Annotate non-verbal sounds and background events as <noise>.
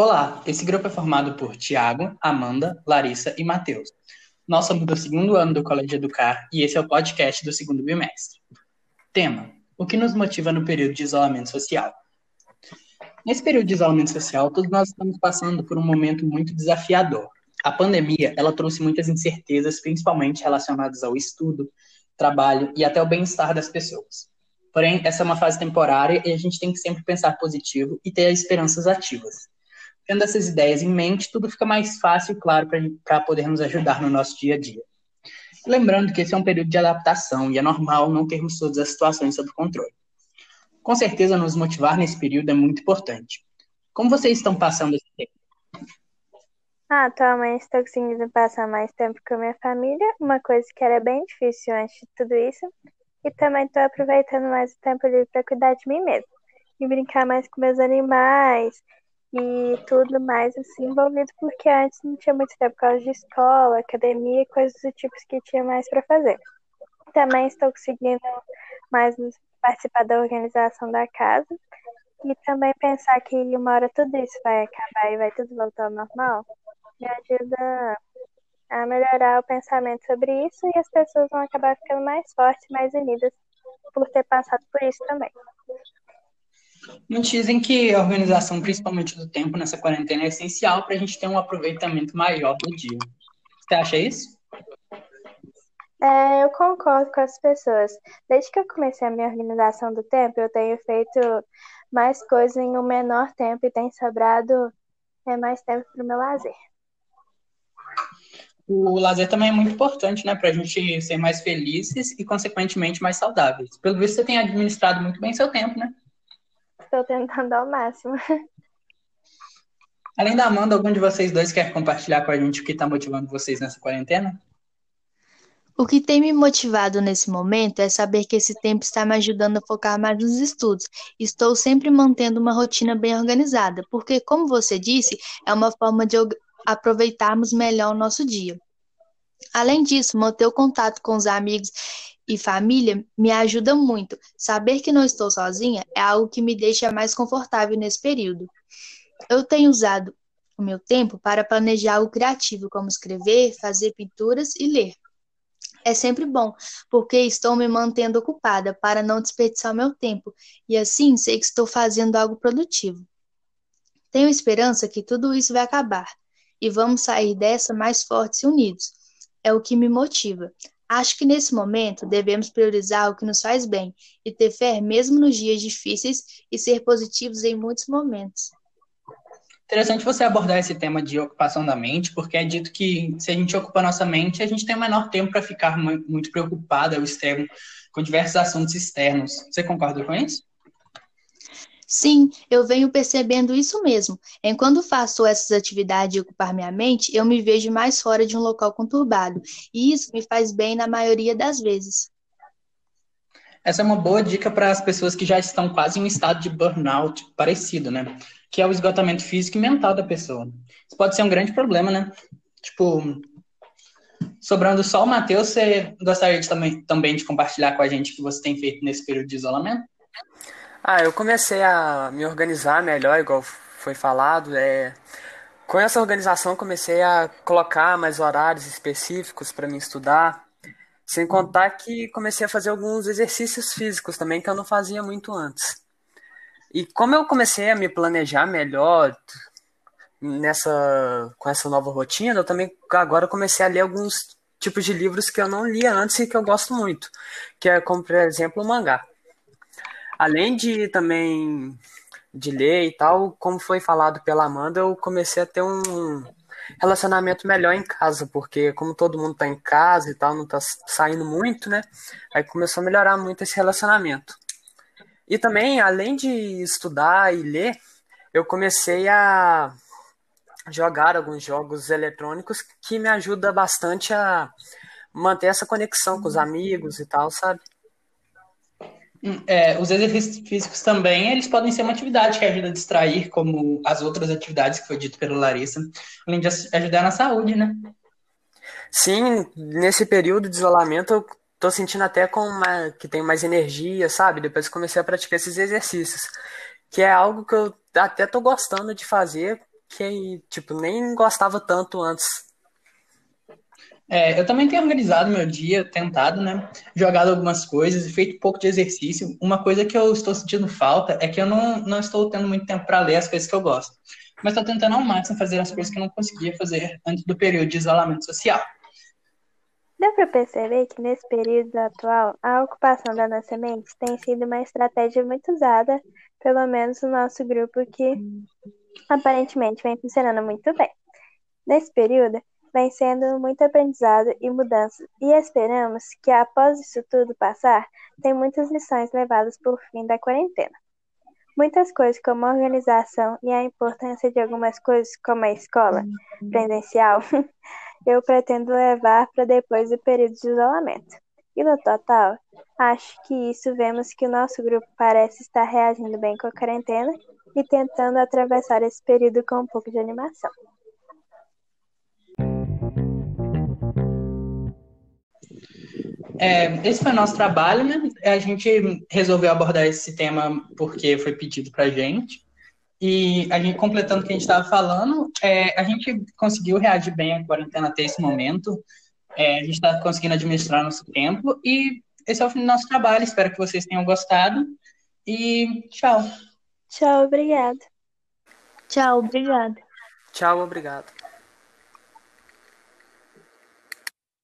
Olá, esse grupo é formado por Tiago, Amanda, Larissa e Matheus. Nós somos do segundo ano do Colégio Educar e esse é o podcast do segundo bimestre. Tema: O que nos motiva no período de isolamento social? Nesse período de isolamento social, todos nós estamos passando por um momento muito desafiador. A pandemia, ela trouxe muitas incertezas, principalmente relacionadas ao estudo, trabalho e até o bem-estar das pessoas. Porém, essa é uma fase temporária e a gente tem que sempre pensar positivo e ter esperanças ativas. Tendo essas ideias em mente, tudo fica mais fácil e claro para podermos ajudar no nosso dia a dia. Lembrando que esse é um período de adaptação e é normal não termos todas as situações sob controle. Com certeza, nos motivar nesse período é muito importante. Como vocês estão passando esse tempo? Ah, atualmente estou conseguindo passar mais tempo com a minha família, uma coisa que era bem difícil antes de tudo isso. E também estou aproveitando mais o tempo livre para cuidar de mim mesmo. E brincar mais com meus animais, e tudo mais assim envolvido, porque antes não tinha muito tempo por causa de escola, academia e coisas do tipo que tinha mais para fazer. Também estou conseguindo mais participar da organização da casa e também pensar que uma hora tudo isso vai acabar e vai tudo voltar ao normal, me ajuda a melhorar o pensamento sobre isso e as pessoas vão acabar ficando mais fortes, mais unidas por ter passado por isso também. Muitos dizem que a organização, principalmente do tempo nessa quarentena, é essencial para a gente ter um aproveitamento maior do dia. Você acha isso? É, eu concordo com as pessoas. Desde que eu comecei a minha organização do tempo, eu tenho feito mais coisas em um menor tempo e tem sobrado é, mais tempo para o meu lazer. O lazer também é muito importante, né, para a gente ser mais felizes e, consequentemente, mais saudáveis. Pelo visto, você tem administrado muito bem seu tempo, né? Estou tentando ao máximo. Além da Amanda, algum de vocês dois quer compartilhar com a gente o que está motivando vocês nessa quarentena? O que tem me motivado nesse momento é saber que esse tempo está me ajudando a focar mais nos estudos. Estou sempre mantendo uma rotina bem organizada, porque, como você disse, é uma forma de aproveitarmos melhor o nosso dia. Além disso, manter o contato com os amigos e família me ajuda muito. Saber que não estou sozinha é algo que me deixa mais confortável nesse período. Eu tenho usado o meu tempo para planejar algo criativo, como escrever, fazer pinturas e ler. É sempre bom, porque estou me mantendo ocupada para não desperdiçar meu tempo e assim sei que estou fazendo algo produtivo. Tenho esperança que tudo isso vai acabar e vamos sair dessa mais fortes e unidos. É o que me motiva. Acho que nesse momento devemos priorizar o que nos faz bem e ter fé mesmo nos dias difíceis e ser positivos em muitos momentos. Interessante você abordar esse tema de ocupação da mente, porque é dito que se a gente ocupa nossa mente, a gente tem menor tempo para ficar muito preocupado ao extremo com diversos assuntos externos. Você concorda com isso? Sim, eu venho percebendo isso mesmo. Enquanto faço essas atividades de ocupar minha mente, eu me vejo mais fora de um local conturbado, e isso me faz bem na maioria das vezes. Essa é uma boa dica para as pessoas que já estão quase em um estado de burnout parecido, né? Que é o esgotamento físico e mental da pessoa. Isso pode ser um grande problema, né? Tipo, sobrando só o Matheus, você gostaria de, também, também de compartilhar com a gente o que você tem feito nesse período de isolamento? Ah, eu comecei a me organizar melhor, igual foi falado. É... Com essa organização, comecei a colocar mais horários específicos para me estudar. Sem contar que comecei a fazer alguns exercícios físicos também que eu não fazia muito antes. E como eu comecei a me planejar melhor nessa com essa nova rotina, eu também agora comecei a ler alguns tipos de livros que eu não lia antes e que eu gosto muito, que é como por exemplo o mangá além de também de ler e tal, como foi falado pela Amanda, eu comecei a ter um relacionamento melhor em casa, porque como todo mundo tá em casa e tal, não tá saindo muito, né? Aí começou a melhorar muito esse relacionamento. E também, além de estudar e ler, eu comecei a jogar alguns jogos eletrônicos que me ajuda bastante a manter essa conexão com os amigos e tal, sabe? É, os exercícios físicos também, eles podem ser uma atividade que ajuda a distrair, como as outras atividades que foi dito pela Larissa, além de ajudar na saúde, né? Sim, nesse período de isolamento eu tô sentindo até com uma, que tenho mais energia, sabe? Depois comecei a praticar esses exercícios, que é algo que eu até tô gostando de fazer, que, tipo, nem gostava tanto antes. É, eu também tenho organizado meu dia, tentado, né? Jogado algumas coisas e feito um pouco de exercício. Uma coisa que eu estou sentindo falta é que eu não, não estou tendo muito tempo para ler as coisas que eu gosto. Mas estou tentando ao máximo fazer as coisas que eu não conseguia fazer antes do período de isolamento social. Dá para perceber que nesse período atual, a ocupação da nossa mente tem sido uma estratégia muito usada, pelo menos no nosso grupo, que aparentemente vem funcionando muito bem. Nesse período, vem sendo muito aprendizado e mudança, e esperamos que após isso tudo passar, tem muitas lições levadas por fim da quarentena. Muitas coisas, como a organização e a importância de algumas coisas, como a escola presencial, <laughs> eu pretendo levar para depois do período de isolamento. E no total, acho que isso vemos que o nosso grupo parece estar reagindo bem com a quarentena e tentando atravessar esse período com um pouco de animação. É, esse foi o nosso trabalho, né? A gente resolveu abordar esse tema porque foi pedido para gente. E a gente, completando o que a gente estava falando, é, a gente conseguiu reagir bem à quarentena até esse momento. É, a gente está conseguindo administrar nosso tempo. E esse é o fim do nosso trabalho. Espero que vocês tenham gostado. E tchau. Tchau, obrigada. Tchau, obrigada. Tchau, obrigado.